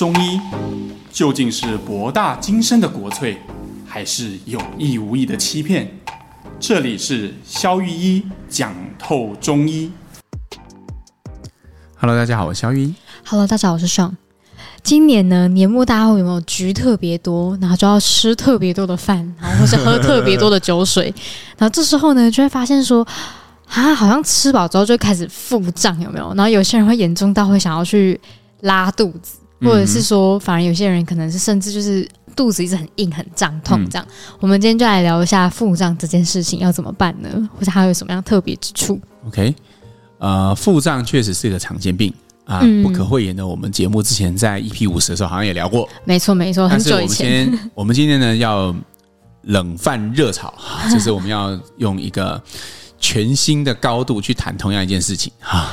中医究竟是博大精深的国粹，还是有意无意的欺骗？这里是肖玉一讲透中医。Hello，大家好，我是肖玉一。Hello，大家好，我是尚。今年呢，年末大家会有没有局特别多，然后就要吃特别多的饭，然后或是喝特别多的酒水，然后这时候呢，就会发现说，啊，好像吃饱之后就开始腹胀，有没有？然后有些人会严重到会想要去拉肚子。或者是说，反而有些人可能是甚至就是肚子一直很硬、很胀痛这样。嗯、我们今天就来聊一下腹胀这件事情要怎么办呢？或者还有什么样特别之处？OK，呃，腹胀确实是一个常见病啊，嗯、不可讳言的。我们节目之前在 EP 五十的时候好像也聊过，没错没错，很久以前。我们，我们今天呢要冷饭热炒，就是我们要用一个全新的高度去谈同样一件事情哈。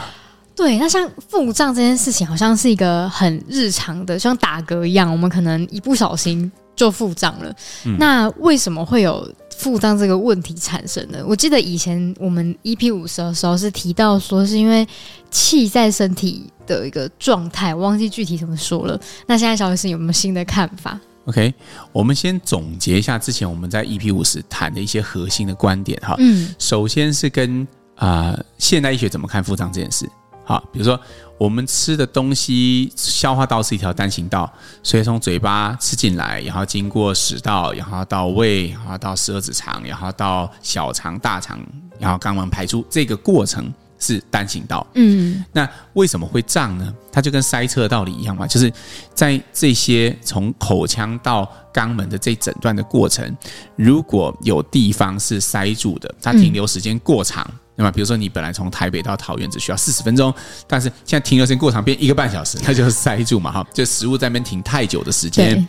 对，那像腹胀这件事情，好像是一个很日常的，像打嗝一样，我们可能一不小心就腹胀了。嗯、那为什么会有腹胀这个问题产生呢？我记得以前我们 EP 五十的时候是提到说，是因为气在身体的一个状态，我忘记具体怎么说了。那现在小医师有没有新的看法？OK，我们先总结一下之前我们在 EP 五十谈的一些核心的观点哈。嗯，首先是跟啊、呃、现代医学怎么看腹胀这件事。好，比如说我们吃的东西，消化道是一条单行道，所以从嘴巴吃进来，然后经过食道，然后到胃，然后到十二指肠，然后到小肠、大肠，然后肛门排出，这个过程是单行道。嗯，那为什么会胀呢？它就跟塞车的道理一样嘛，就是在这些从口腔到肛门的这整段的过程，如果有地方是塞住的，它停留时间过长。嗯那么，比如说你本来从台北到桃园只需要四十分钟，但是现在停留时间过长，变一个半小时，那就是塞住嘛，哈，就食物在那边停太久的时间。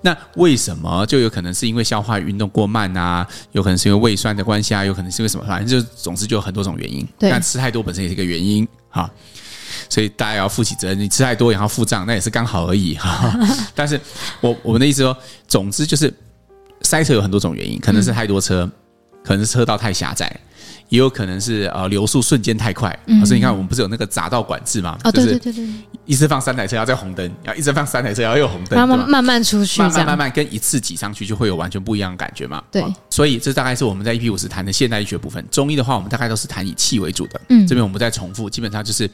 那为什么就有可能是因为消化运动过慢啊？有可能是因为胃酸的关系啊？有可能是因为什么？反正就总之就有很多种原因。对，但吃太多本身也是一个原因哈，所以大家要负起责任。你吃太多然后腹胀，那也是刚好而已哈。但是我我们的意思说，总之就是塞车有很多种原因，可能是太多车，嗯、可能是车道太狭窄。也有可能是呃流速瞬间太快，嗯、所以你看我们不是有那个匝道管制吗？哦，对对对对，一次放三台车要在红灯，然后一直放三台车要又红灯，慢慢慢慢出去，慢慢慢慢跟一次挤上去就会有完全不一样的感觉嘛。对，所以这大概是我们在 EP 五十谈的现代医学部分。中医的话，我们大概都是谈以气为主的。嗯，这边我们不再重复，基本上就是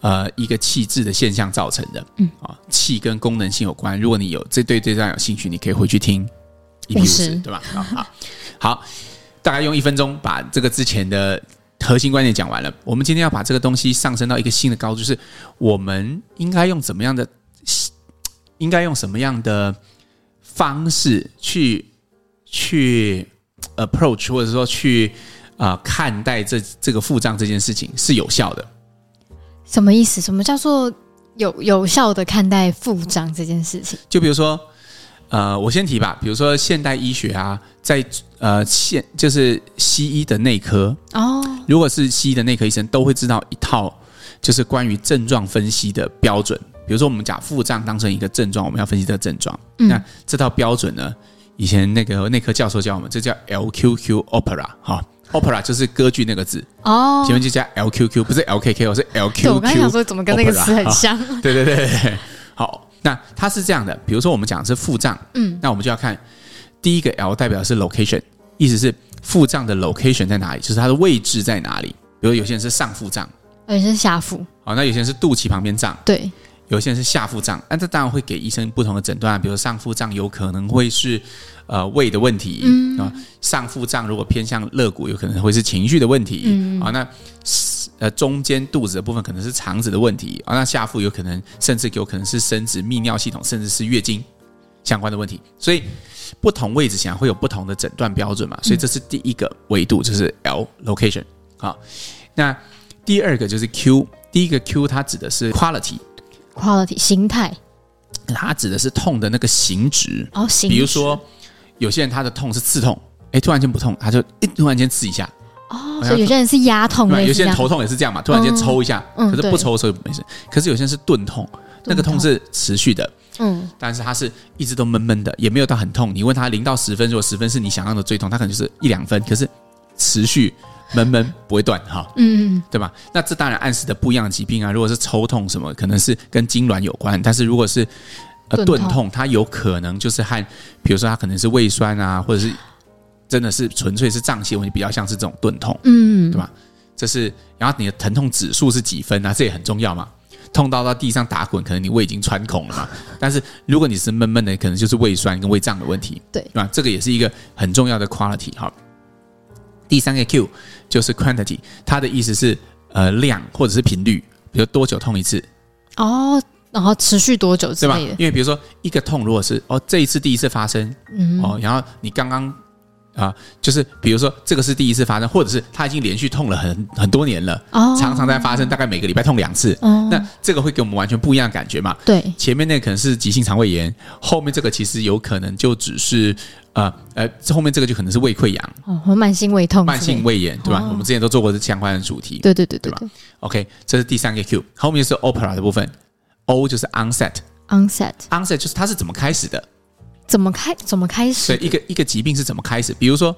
呃一个气滞的现象造成的。嗯啊，气跟功能性有关。如果你有这对这段有兴趣，你可以回去听 EP 五十，对吧？好好好。大概用一分钟把这个之前的核心观点讲完了。我们今天要把这个东西上升到一个新的高度，就是我们应该用怎么样的，应该用什么样的方式去去 approach，或者说去啊、呃、看待这这个腹胀这件事情是有效的。什么意思？什么叫做有有效的看待腹胀这件事情？就比如说。呃，我先提吧，比如说现代医学啊，在呃现就是西医的内科哦，如果是西医的内科医生，都会知道一套就是关于症状分析的标准。比如说我们讲腹胀当成一个症状，我们要分析这个症状。嗯、那这套标准呢，以前那个内科教授教我们，这叫 LQQ Opera 哈，Opera 就是歌剧那个字哦，前面就加 LQQ，不是 LKK，我是 LQQ。我刚才想说怎么跟那个词很像？对对对，对，好。那它是这样的，比如说我们讲的是腹胀，嗯，那我们就要看第一个 L 代表的是 location，意思是腹胀的 location 在哪里，就是它的位置在哪里。比如有些人是上腹胀，有些人是下腹，好，那有些人是肚脐旁边胀，对，有些人是下腹胀，那这当然会给医生不同的诊断，比如上腹胀有可能会是呃胃的问题，嗯。啊，上腹胀如果偏向肋骨，有可能会是情绪的问题，嗯。啊，那。呃，中间肚子的部分可能是肠子的问题啊，那下腹有可能，甚至有可能是生殖、泌尿系统，甚至是月经相关的问题。所以不同位置想会有不同的诊断标准嘛。所以这是第一个维度，就是 L location 好，那第二个就是 Q，第一个 Q 它指的是 quality，quality 形态，它指的是痛的那个形值哦，形质。比如说有些人他的痛是刺痛，哎，突然间不痛，他就一突然间刺一下。哦，所以有些人是压痛，有些人头痛也是这样嘛，突然间抽一下，可是不抽的时候没事。可是有些人是钝痛，那个痛是持续的，嗯，但是他是一直都闷闷的，也没有到很痛。你问他零到十分，如果十分是你想象的最痛，他可能就是一两分，可是持续闷闷不会断哈，嗯，对吧？那这当然暗示的不一样的疾病啊。如果是抽痛什么，可能是跟痉挛有关，但是如果是呃钝痛，它有可能就是和，比如说它可能是胃酸啊，或者是真的是纯粹是胀气问题，比较像是这种钝痛，嗯，对吧？这是，然后你的疼痛指数是几分啊？这也很重要嘛。痛到到地上打滚，可能你胃已经穿孔了嘛。但是如果你是闷闷的，可能就是胃酸跟胃胀的问题，对，对吧？这个也是一个很重要的 quality 哈。第三个 Q 就是 quantity，它的意思是呃量或者是频率，比如多久痛一次哦，然后持续多久之类的。因为比如说一个痛，如果是哦这一次第一次发生，嗯哦，然后你刚刚。啊，就是比如说这个是第一次发生，或者是他已经连续痛了很很多年了，哦，常常在发生，大概每个礼拜痛两次，哦，那这个会给我们完全不一样的感觉嘛？对，前面那个可能是急性肠胃炎，后面这个其实有可能就只是呃呃，后面这个就可能是胃溃疡，哦，慢性胃痛，慢性胃炎，对吧？哦，我们之前都做过这相关的主题，对对对对，对，对吧？OK，这是第三个 Q，后面是 opera 的部分，O 就是 onset，onset，onset 就是它是怎么开始的？怎么开？怎么开始？对，一个一个疾病是怎么开始？比如说。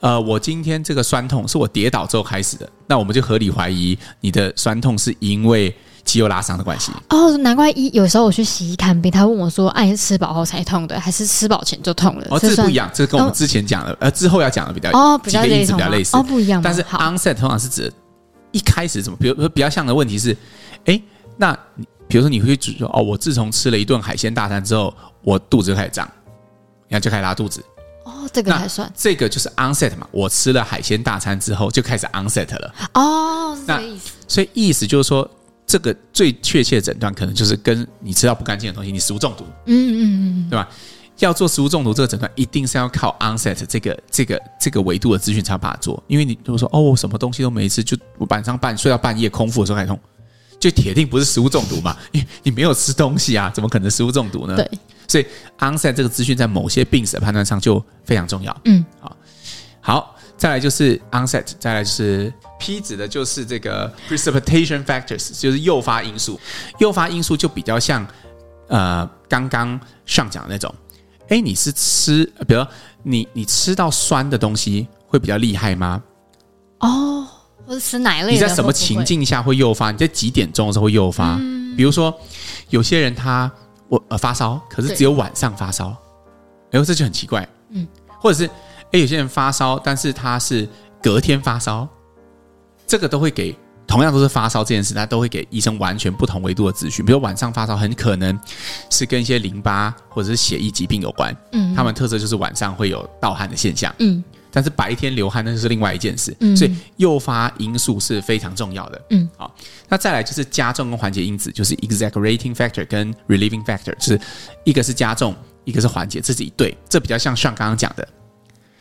呃，我今天这个酸痛是我跌倒之后开始的，那我们就合理怀疑你的酸痛是因为肌肉拉伤的关系。哦，难怪一有时候我去西医看病，他问我说：“哎、吃饱后才痛的，还是吃饱前就痛了？”哦，这个不一样，这个跟我们之前讲的，哦、呃，之后要讲的比较哦，比较类似，比较类似哦，不一样。但是 onset 通常是指一开始怎么，比如说比较像的问题是，哎，那比如说你会指说，哦，我自从吃了一顿海鲜大餐之后，我肚子就开始胀，然后就开始拉肚子。哦，这个还算，这个就是 onset 嘛。我吃了海鲜大餐之后就开始 onset 了。哦，是这意思。所以意思就是说，这个最确切的诊断可能就是跟你吃到不干净的东西，你食物中毒。嗯嗯嗯，对吧？要做食物中毒这个诊断，一定是要靠 onset 这个这个这个维度的资讯才把它做。因为你如果说哦，我什么东西都没吃，就晚上半睡到半夜空腹的时候开始痛，就铁定不是食物中毒嘛？因为你没有吃东西啊，怎么可能食物中毒呢？对。所以 onset 这个资讯在某些病史的判断上就非常重要。嗯，好，好，再来就是 onset，再来就是 P 指的就是这个 precipitation factors，就是诱发因素。诱发因素就比较像呃刚刚上讲的那种，哎，你是吃，比如你你吃到酸的东西会比较厉害吗？哦，或者吃奶类的？你在什么情境下会诱发？你在几点钟的时候会诱发？比如说有些人他。我呃发烧，可是只有晚上发烧，然后这就很奇怪，嗯，或者是诶，有些人发烧，但是他是隔天发烧，这个都会给同样都是发烧这件事，他都会给医生完全不同维度的资讯。比如晚上发烧，很可能是跟一些淋巴或者是血液疾病有关，嗯，他们特色就是晚上会有盗汗的现象，嗯。但是白天流汗那是另外一件事，嗯，所以诱发因素是非常重要的，嗯，好，那再来就是加重跟缓解因子，就是 exaggerating factor 跟 relieving factor，就是一个是加重，一个是缓解，这是一对，这比较像上刚刚讲的，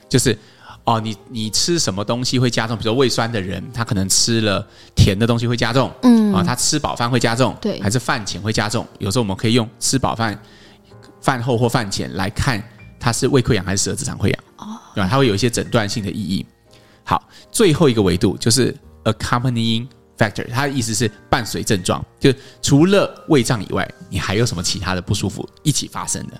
就是哦，你你吃什么东西会加重？比如说胃酸的人，他可能吃了甜的东西会加重，嗯，啊，他吃饱饭会加重，对，还是饭前会加重？有时候我们可以用吃饱饭、饭后或饭前来看。它是胃溃疡还是十二指肠溃疡？哦，对吧？它会有一些诊断性的意义。好，最后一个维度就是 accompanying factor，它的意思是伴随症状，就除了胃胀以外，你还有什么其他的不舒服一起发生的？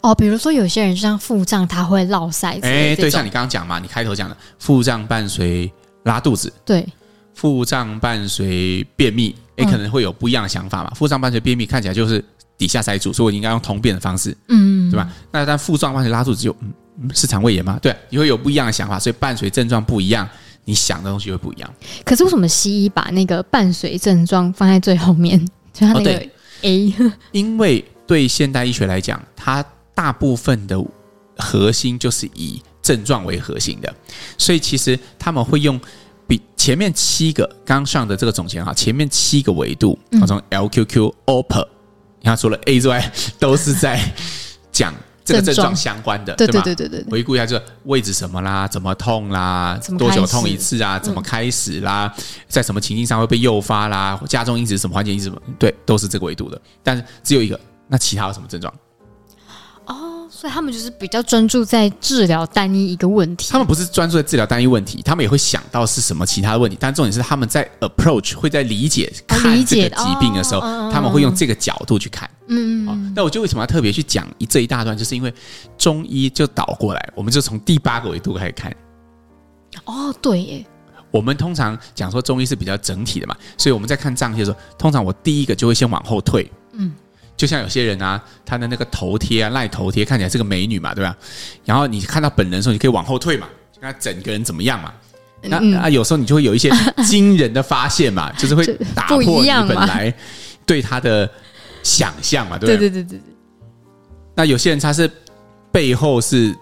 哦，比如说有些人就像腹胀，他会落塞。哎，对，像你刚刚讲嘛，你开头讲的腹胀伴随拉肚子，对，腹胀伴随便秘，也可能会有不一样的想法嘛。腹胀伴随便秘看起来就是。底下塞住，所以我应该用通便的方式，嗯，对吧？那但腹胀伴随拉肚子就，嗯，是肠胃炎吗？对，你会有不一样的想法，所以伴随症状不一样，你想的东西会不一样。可是为什么西医把那个伴随症状放在最后面？就他那个 A，哦，因为对现代医学来讲，它大部分的核心就是以症状为核心的，所以其实他们会用比前面七个刚上的这个总结哈，前面七个维度，从 LQQ、OPA。你看，除了 A 之外，都是在讲这个症状相关的，对吧？对对对对。回顾一下，就是位置什么啦，怎么痛啦，多久痛一次啊？怎么开始啦？在什么情境上会被诱发啦？加重因子什么？缓解因子什么？对，都是这个维度的。但是只有一个，那其他有什么症状？所以他们就是比较专注在治疗单一一个问题。他们不是专注在治疗单一问题，他们也会想到是什么其他的问题。但重点是他们在 approach 会在理解看这个疾病的时候，他们会用这个角度去看。嗯，好，那我就为什么要特别去讲一这一大段，就是因为中医就倒过来，我们就从第八个维度开始看。哦，对耶。我们通常讲说中医是比较整体的嘛，所以我们在看脏器的时候，通常我第一个就会先往后退。嗯。就像有些人啊，他的那个头贴啊，赖头贴看起来是个美女嘛，对吧？然后你看到本人的时候，你可以往后退嘛，看他整个人怎么样嘛。那、嗯、啊，有时候你就会有一些惊人的发现嘛，就是会打破你本来对他的想象嘛，对不对？对对对对对。那有些人他是背后是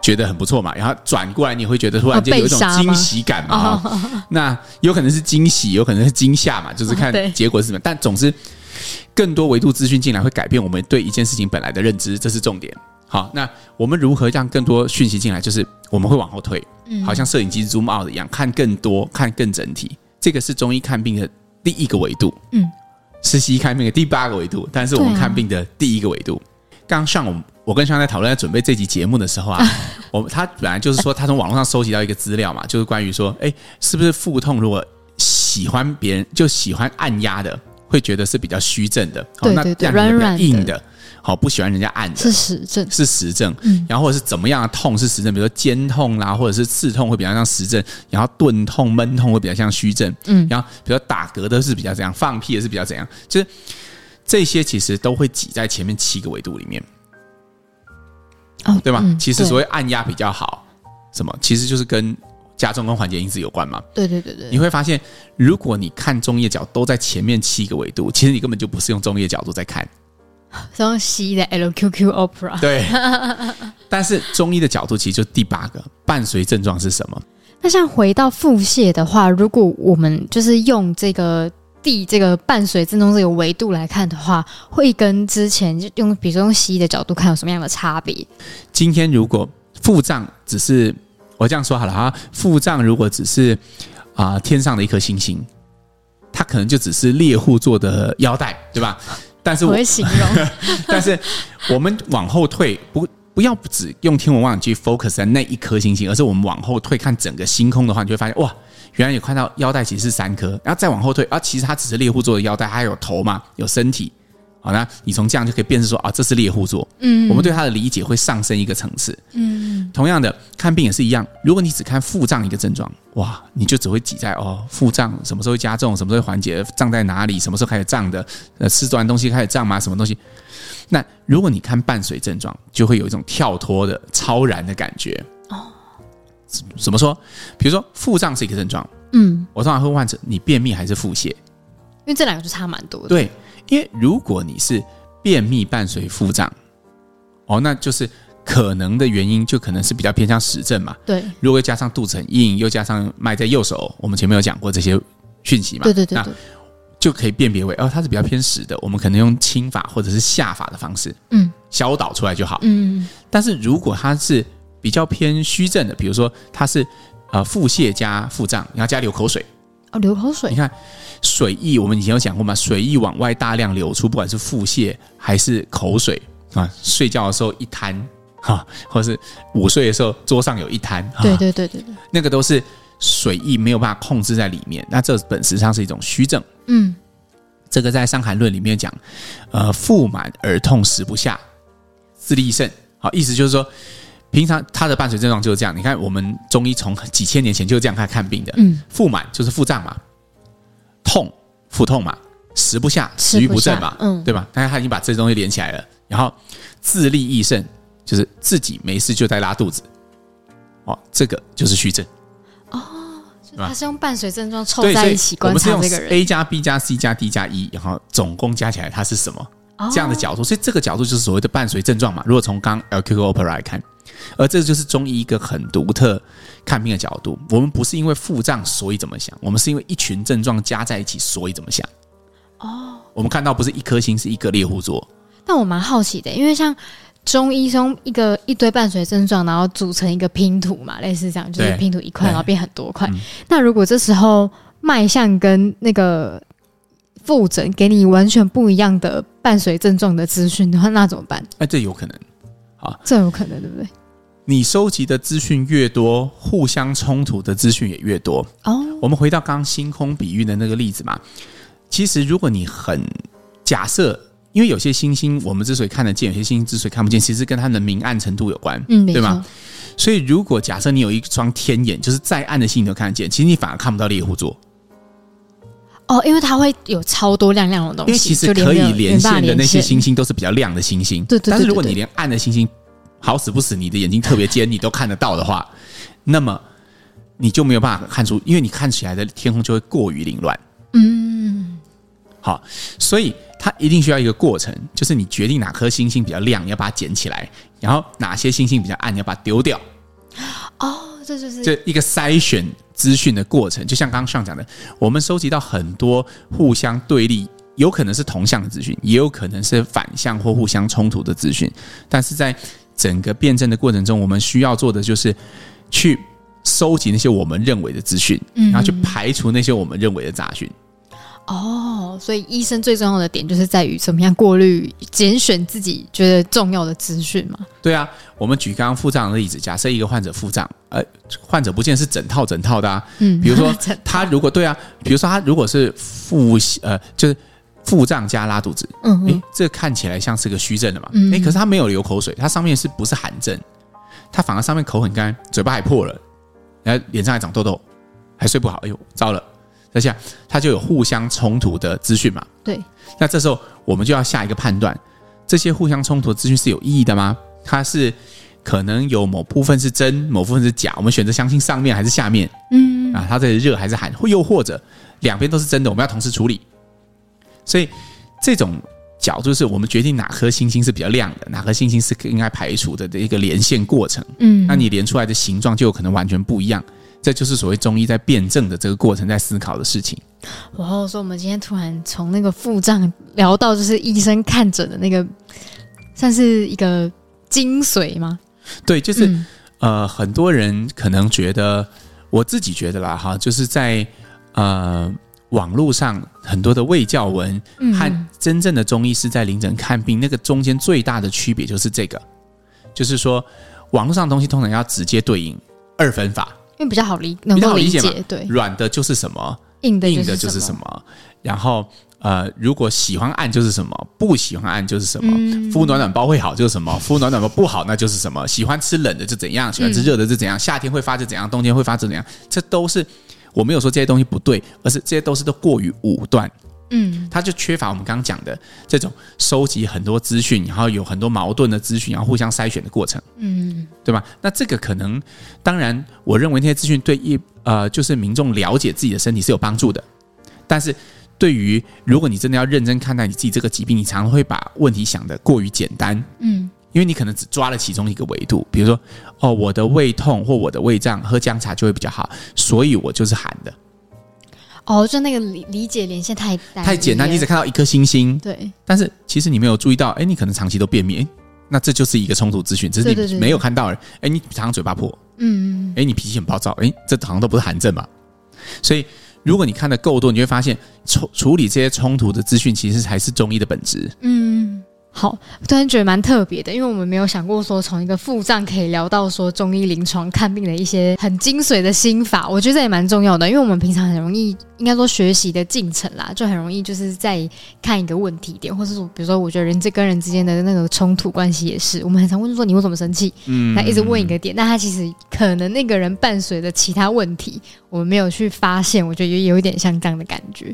觉得很不错嘛，然后转过来你会觉得突然间有一种惊喜感嘛。哦、那有可能是惊喜，有可能是惊吓嘛，就是看结果是什么。哦、但总之。更多维度资讯进来会改变我们对一件事情本来的认知，这是重点。好，那我们如何让更多讯息进来？就是我们会往后退，嗯，好像摄影机 zoom out 一样，看更多，看更整体。这个是中医看病的第一个维度，嗯，是西医看病的第八个维度，但是我们看病的第一个维度。刚上我们我跟上在讨论在准备这集节目的时候啊，我他本来就是说他从网络上收集到一个资料嘛，就是关于说，哎，是不是腹痛如果喜欢别人就喜欢按压的。会觉得是比较虚症的，对对对，软软硬的，好不喜欢人家按的，是实症，是实症。嗯，然后或者是怎么样的痛是实症，比如说肩痛啦，或者是刺痛会比较像实症，然后钝痛闷痛会比较像虚症。嗯，然后比如说打嗝的是比较怎样，放屁也是比较怎样，就是这些其实都会挤在前面七个维度里面，哦，对吧？嗯，其实所谓按压比较好，什么？其实就是跟。加重跟缓解因子有关吗？对对对对，你会发现，如果你看中医的角都在前面七个维度，其实你根本就不是用中医的角度在看，是用西医的 LQQ Opera。对，但是中医的角度其实就第八个伴随症状是什么？那像回到腹泻的话，如果我们就是用这个第这个伴随症状这个维度来看的话，会跟之前就用比如说用西医的角度看有什么样的差别？今天如果腹胀只是。我这样说好了啊，腹胀如果只是啊、呃、天上的一颗星星，它可能就只是猎户座的腰带，对吧？但是我，我会形容，但是我们往后退，不不要只用天文望远镜 focus 在那一颗星星，而是我们往后退看整个星空的话，你就会发现哇，原来有看到腰带其实是三颗，然后再往后退啊，其实它只是猎户座的腰带，它有头嘛，有身体。好，那你从这样就可以辨识说啊，这是猎户座。嗯，我们对它的理解会上升一个层次。嗯，同样的，看病也是一样。如果你只看腹胀一个症状，哇，你就只会挤在哦，腹胀什么时候会加重，什么时候会缓解，胀在哪里，什么时候开始胀的，呃，吃完东西开始胀吗？什么东西？那如果你看伴随症状，就会有一种跳脱的超然的感觉。哦，怎么说？比如说腹胀是一个症状。嗯，我通常会问患者，你便秘还是腹泻？因为这两个就差蛮多的。对。因为如果你是便秘伴随腹胀，哦，那就是可能的原因就可能是比较偏向实症嘛。对，如果加上肚子很硬，又加上脉在右手，我们前面有讲过这些讯息嘛。对对对，对，那就可以辨别为哦，它是比较偏实的，我们可能用清法或者是下法的方式，嗯，消导出来就好。嗯，但是如果它是比较偏虚症的，比如说它是呃腹泻加腹胀，然后加流口水。哦，流口水，你看水液，我们以前有讲过嘛，水液往外大量流出，不管是腹泻还是口水啊，睡觉的时候一滩哈，或是午睡的时候桌上有一滩，对对对对对，那个都是水液没有办法控制在里面，那这本质上是一种虚症。嗯，这个在《伤寒论》里面讲，呃，腹满而痛食不下，自利肾，好，意思就是说。平常它的伴随症状就是这样，你看我们中医从几千年前就这样开始看病的。嗯，腹满就是腹胀嘛，痛腹痛嘛，食不下食欲不振嘛，嗯，对吧？但是他已经把这些东西连起来了。然后自利益盛就是自己没事就在拉肚子，哦，这个就是虚症。哦，他是用伴随症状凑在一起观察这个人。A 加 B 加 C 加 D 加 E，然后总共加起来它是什么？这样的角度，所以这个角度就是所谓的伴随症状嘛。如果从刚 LQQ Opera 来看。而这就是中医一个很独特看病的角度。我们不是因为腹胀所以怎么想，我们是因为一群症状加在一起所以怎么想。哦，我们看到不是一颗星，是一个猎户座。但我蛮好奇的，因为像中医从一个一堆伴随症状，然后组成一个拼图嘛，类似这样，就是拼图一块，然后变很多块。那如果这时候脉象跟那个复诊给你完全不一样的伴随症状的资讯的话，那怎么办？哎，这有可能啊，这有可能，对不对？你收集的资讯越多，互相冲突的资讯也越多。哦，我们回到刚刚星空比喻的那个例子嘛。其实，如果你很假设，因为有些星星我们之所以看得见，有些星星之所以看不见，其实跟它的明暗程度有关，嗯，对吗？所以，如果假设你有一双天眼，就是再暗的星你都看得见，其实你反而看不到猎户座。哦，因为它会有超多亮亮的东西，因为其实可以连线的那些星星都是比较亮的星星。对对对。但是如果你连暗的星星，好死不死，你的眼睛特别尖，你都看得到的话，那么你就没有办法看出，因为你看起来的天空就会过于凌乱。嗯。好，所以它一定需要一个过程，就是你决定哪颗星星比较亮，你要把它捡起来；然后哪些星星比较暗，你要把它丢掉。哦，这就是这一个筛选资讯的过程。就像刚刚上讲的，我们收集到很多互相对立，有可能是同向的资讯，也有可能是反向或互相冲突的资讯。但是在整个辩证的过程中，我们需要做的就是去收集那些我们认为的资讯，然后去排除那些我们认为的杂讯。哦，所以医生最重要的点就是在于怎么样过滤、拣选自己觉得重要的资讯嘛？对啊，我们举刚刚腹胀的例子，假设一个患者腹胀，呃，患者不见是整套整套的啊，嗯，比如说 他如果对啊，比如说他如果是腹呃，就是腹胀加拉肚子，嗯，诶，这看起来像是个虚症的嘛，嗯，诶，可是他没有流口水，他上面是不是寒症？他反而上面口很干，嘴巴还破了，然后脸上还长痘痘，还睡不好，哎呦，糟了。这下他就有互相冲突的资讯嘛？对。那这时候我们就要下一个判断：这些互相冲突的资讯是有意义的吗？它是可能有某部分是真，某部分是假。我们选择相信上面还是下面？嗯啊，它这里热还是寒？或又或者两边都是真的？我们要同时处理。所以这种角度是我们决定哪颗星星是比较亮的，哪颗星星是应该排除的的一个连线过程。嗯，那你连出来的形状就有可能完全不一样。这就是所谓中医在辩证的这个过程，在思考的事情。哇，我说我们今天突然从那个腹胀聊到，就是医生看诊的那个，算是一个精髓吗？对，就是、嗯、呃，很多人可能觉得，我自己觉得啦，哈，就是在呃网络上很多的卫教文和真正的中医师在临诊看病，那个中间最大的区别就是这个，就是说网络上的东西通常要直接对应二分法。因为比较好理，能够理解，理解对，软的就是什么，硬的硬的就是什么。然后呃，如果喜欢按就是什么，不喜欢按就是什么。嗯、敷暖暖包会好就是什么，敷暖暖包不好那就是什么。喜欢吃冷的就怎样，喜欢吃热的就怎样。嗯、夏天会发就怎样，冬天会发就怎样。这都是我没有说这些东西不对，而是这些都是都过于武断。嗯，他就缺乏我们刚刚讲的这种收集很多资讯，然后有很多矛盾的资讯，然后互相筛选的过程，嗯，对吧？那这个可能，当然，我认为那些资讯对一呃，就是民众了解自己的身体是有帮助的，但是对于如果你真的要认真看待你自己这个疾病，你常常会把问题想得过于简单，嗯，因为你可能只抓了其中一个维度，比如说，哦，我的胃痛或我的胃胀，喝姜茶就会比较好，所以我就是寒的。哦，就那个理理解连线太太简单，你只看到一颗星星，对。但是其实你没有注意到，哎，你可能长期都便秘，哎，那这就是一个冲突资讯，只是你没有看到而已。哎，你常常嘴巴破，嗯，哎，你脾气很暴躁，哎，这好像都不是寒症嘛。所以，如果你看的够多，你会发现，处处理这些冲突的资讯，其实才是中医的本质。嗯。好，突然觉得蛮特别的，因为我们没有想过说从一个腹胀可以聊到说中医临床看病的一些很精髓的心法，我觉得这也蛮重要的，因为我们平常很容易，应该说学习的进程啦，就很容易就是在看一个问题点，或是说，比如说，我觉得人这跟人之间的那个冲突关系也是，我们很常问说你为什么生气，嗯，他一直问一个点，那他其实可能那个人伴随着其他问题，我们没有去发现，我觉得也有一点像这样的感觉。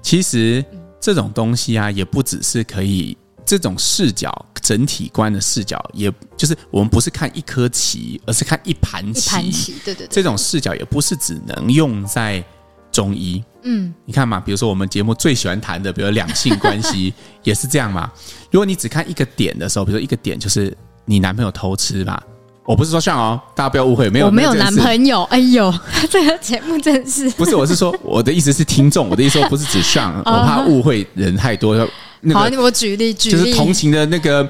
其实这种东西啊，也不只是可以。这种视角，整体观的视角，也就是我们不是看一颗棋，而是看一盘棋。一盘棋，对对对。这种视角也不是只能用在中医。嗯，你看嘛，比如说我们节目最喜欢谈的，比如两性关系，也是这样嘛。如果你只看一个点的时候，比如说一个点就是你男朋友偷吃吧，我不是说像哦，大家不要误会，没有，我没有男朋友。哎呦，这个节目真是不是，我是说我的意思是听众，我的意思说不是指像，我怕误会人太多。那个、好，我举例举例，就是同情的那个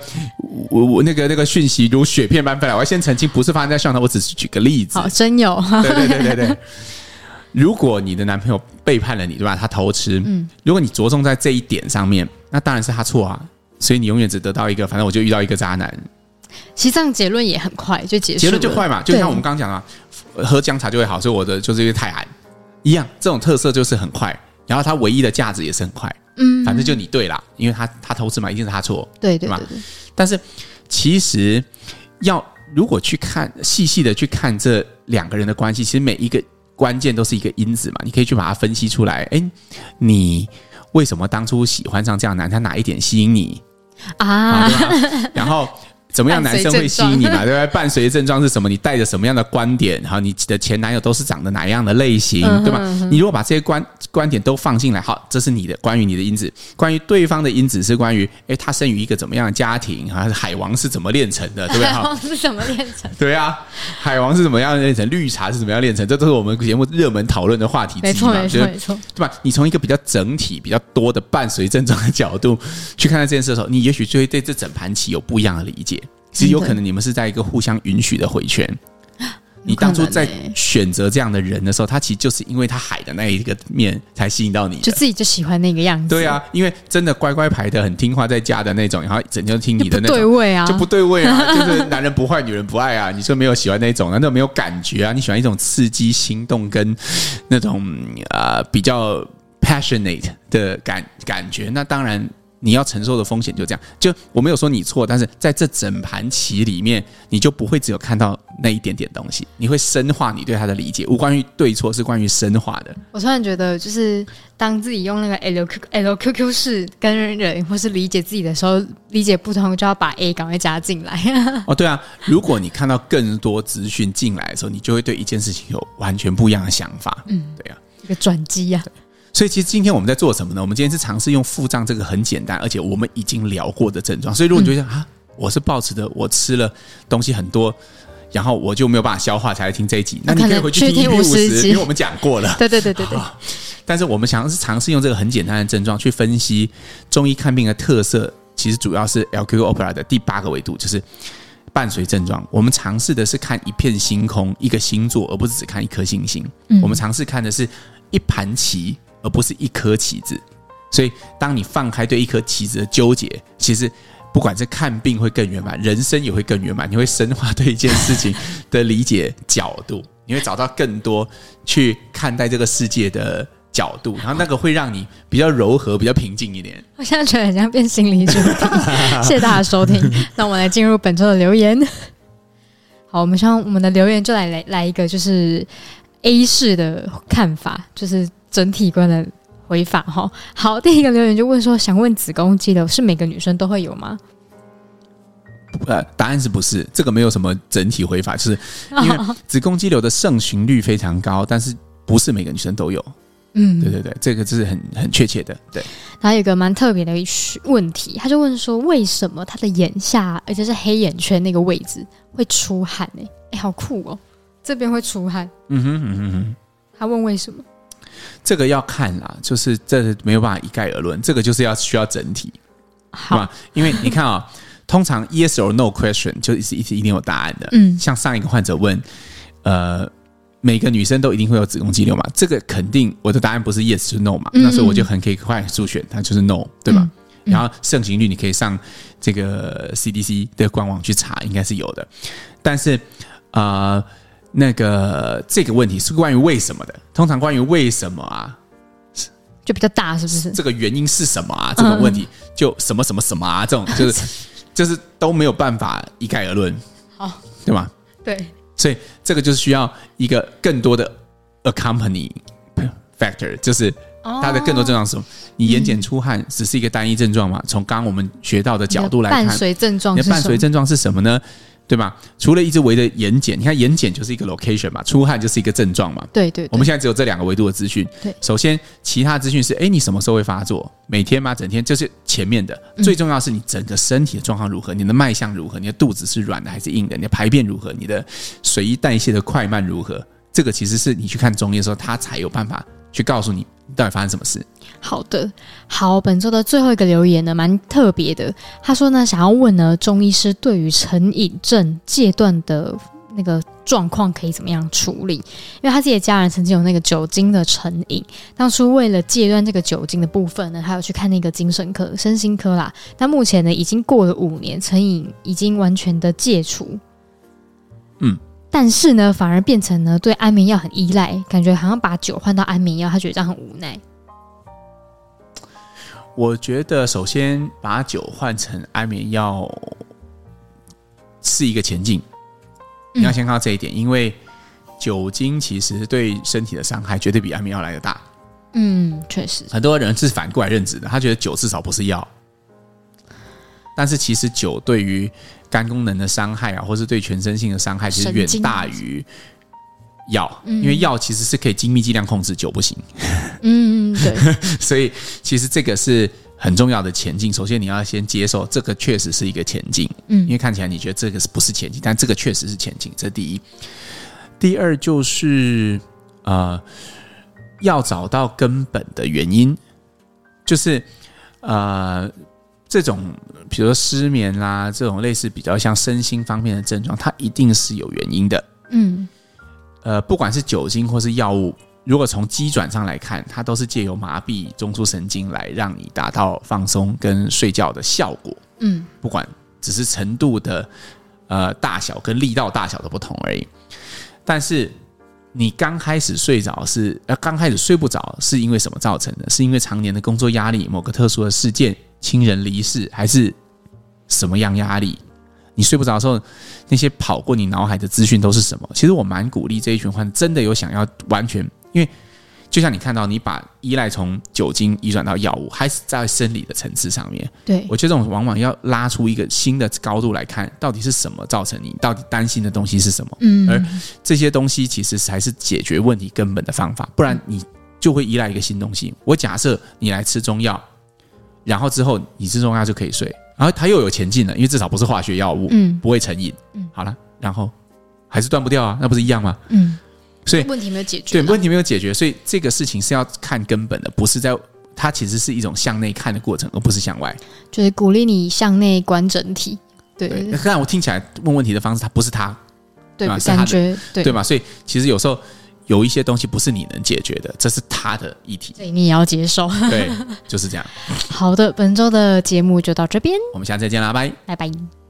我我那个那个讯息如雪片般飞来。我要先澄清，不是发生在上头，我只是举个例子。好，真有。对对对对对。如果你的男朋友背叛了你，对吧？他偷吃，嗯，如果你着重在这一点上面，那当然是他错啊。所以你永远只得到一个，反正我就遇到一个渣男。其实这样结论也很快就结束，结论就快嘛，就像我们刚刚讲啊，喝姜茶就会好，所以我的就是因为太寒一样，这种特色就是很快，然后它唯一的价值也是很快。嗯，反正就你对啦，因为他他投资嘛，一定是他错，对对对，对，对。但是其实要如果去看细细的去看这两个人的关系，其实每一个关键都是一个因子嘛，你可以去把它分析出来。哎，你为什么当初喜欢上这样男？他哪一点吸引你啊？然后。怎么样男生会吸引你嘛？对不对？伴随症状是什么？你带着什么样的观点？然后你的前男友都是长得哪样的类型，对吧？你如果把这些观观点都放进来，好，这是你的关于你的因子。关于对方的因子是关于，哎，他生于一个怎么样的家庭？啊，海王是怎么炼成的？对不对？海王是怎么炼成？对啊，海王是怎么样炼成？绿茶是怎么样炼成？这都是我们节目热门讨论的话题之一嘛？没错，没错，对吧？你从一个比较整体、比较多的伴随症状的角度去看待这件事的时候，你也许就会对这整盘棋有不一样的理解。其实有可能你们是在一个互相允许的回圈。你当初在选择这样的人的时候，他其实就是因为他海的那一个面才吸引到你，就自己就喜欢那个样子。对啊，因为真的乖乖牌的、很听话在家的那种，然后整天听你的那种，对位啊，就不对位啊，就是男人不坏，女人不爱啊。你说没有喜欢那种，那种没有感觉啊？你喜欢一种刺激、心动跟那种呃比较 passionate 的感感觉，那当然。你要承受的风险就这样，就我没有说你错，但是在这整盘棋里面，你就不会只有看到那一点点东西，你会深化你对他的理解。无关于对错，是关于深化的。我突然觉得，就是当自己用那个 L Q L Q Q 式跟人或是理解自己的时候，理解不同就要把 A 赶快加进来。哦，对啊，如果你看到更多资讯进来的时候，你就会对一件事情有完全不一样的想法。嗯，对啊，一个转机呀。所以其实今天我们在做什么呢？我们今天是尝试用腹胀这个很简单，而且我们已经聊过的症状。所以如果你觉得啊，我是抱持的，我吃了东西很多，然后我就没有办法消化才来听这一集，那你可以回去听五十，因为我们讲过了。对对对对对。但是我们想要是尝试用这个很简单的症状去分析中医看病的特色，其实主要是 LQQ Opera 的第八个维度，就是伴随症状。我们尝试的是看一片星空、一个星座，而不是只看一颗星星。我们尝试看的是一盘棋。而不是一颗棋子，所以当你放开对一颗棋子的纠结，其实不管是看病会更圆满，人生也会更圆满。你会深化对一件事情的理解角度，你会找到更多去看待这个世界的角度，然后那个会让你比较柔和、比较平静一点。我现在觉得很像变心理主题，谢谢大家收听。那我们来进入本周的留言。好，我们希望我们的留言就来来来一个就是 A 式的看法，就是。整体观的回法哈，好，第一个留言就问说，想问子宫肌瘤是每个女生都会有吗？呃，答案是不是？这个没有什么整体回法，就是因为 子宫肌瘤的盛行率非常高，但是不是每个女生都有。嗯，对对对，这个是很很确切的。对，然后有一个蛮特别的一问题，他就问说，为什么他的眼下，而且是黑眼圈那个位置会出汗呢？哎，好酷哦，这边会出汗。嗯哼嗯哼哼，他问为什么？这个要看啦，就是这没有办法一概而论，这个就是要需要整体，好吧？因为你看啊、哦，通常 yes or no question 就一直一直一定有答案的。嗯，像上一个患者问，呃，每个女生都一定会有子宫肌瘤嘛？这个肯定我的答案不是 yes 就是 no 嘛，嗯嗯，那所以我就很可以快速选，它就是 no，对吧？然后盛行率你可以上这个 CDC 的官网去查，应该是有的。但是啊。呃那个这个问题是关于为什么的，通常关于为什么啊，就比较大，是不是？这个原因是什么啊？这种问题就什么什么什么啊？这种就是 就是都没有办法一概而论，好，对吗？对，所以这个就是需要一个更多的 accompany factor，就是它的更多症状是什么？你眼睑出汗只是一个单一症状嘛？从刚刚我们学到的角度来看，伴随症状，你的伴随症状是什么呢？对吧？除了一直围着眼睑，你看眼睑就是一个 location 嘛，出汗就是一个症状嘛。对，对对，我们现在只有这两个维度的资讯。对，首先其他资讯是：哎，你什么时候会发作？每天吗？整天？就是前面的。最重要是你整个身体的状况如何？你的脉象如何？你的肚子是软的还是硬的？你的排便如何？你的水液代谢的快慢如何？这个其实是你去看中医的时候，他才有办法去告诉你到底发生什么事。好的，好，本周的最后一个留言呢，蛮特别的。他说呢，想要问呢，中医师对于成瘾症戒断的那个状况可以怎么样处理？因为他自己的家人曾经有那个酒精的成瘾，当初为了戒断这个酒精的部分呢，他有去看那个精神科、身心科啦。但目前呢，已经过了五年，成瘾已经完全的戒除。嗯，但是呢，反而变成呢，对安眠药很依赖，感觉好像把酒换到安眠药，他觉得这样很无奈。我觉得，首先把酒换成安眠药是一个前进，你要先看到这一点，因为酒精其实对身体的伤害绝对比安眠药来的大。嗯，确实，很多人是反过来认知的，他觉得酒至少不是药，但是其实酒对于肝功能的伤害啊，或是对全身性的伤害，其实远大于药，因为药其实是可以精密剂量控制，酒不行。嗯，对，所以其实这个是很重要的前进。首先你要先接受这个确实是一个前进，嗯，因为看起来你觉得这个是不是前进，但这个确实是前进，这第一。第二就是呃。要找到根本的原因，就是呃，这种比如说失眠啦、啊，这种类似比较像身心方面的症状，它一定是有原因的。嗯，呃，不管是酒精或是药物，如果从机转上来看，它都是借由麻痹中枢神经来让你达到放松跟睡觉的效果。嗯，不管只是程度的呃大小跟力道大小的不同而已，但是。你刚开始睡着是呃，刚开始睡不着是因为什么造成的？是因为常年的工作压力、某个特殊的事件、亲人离世，还是什么样压力？你睡不着的时候，那些跑过你脑海的资讯都是什么？其实我蛮鼓励这一群患者真的有想要完全，因为。就像你看到，你把依赖从酒精移转到药物，还是在生理的层次上面。对，我觉得这种往往要拉出一个新的高度来看，到底是什么造成你到底担心的东西是什么？嗯，而这些东西其实才是解决问题根本的方法，不然你就会依赖一个新东西。我假设你来吃中药，然后之后你吃中药就可以睡，然后它又有前进了，因为至少不是化学药物，嗯，不会成瘾。嗯，好了，然后还是断不掉啊，那不是一样吗？嗯。所以问题没有解决，对，问题没有解决，所以这个事情是要看根本的，不是在它其实是一种向内看的过程，而不是向外。就是鼓励你向内观整体，对。那我听起来问问题的方式，它不是他，对吧？感觉对，对嘛？所以其实有时候有一些东西不是你能解决的，这是他的议题，所以，你也要接受。对，就是这样。好的，本周的节目就到这边，我们下次再见啦，拜拜拜。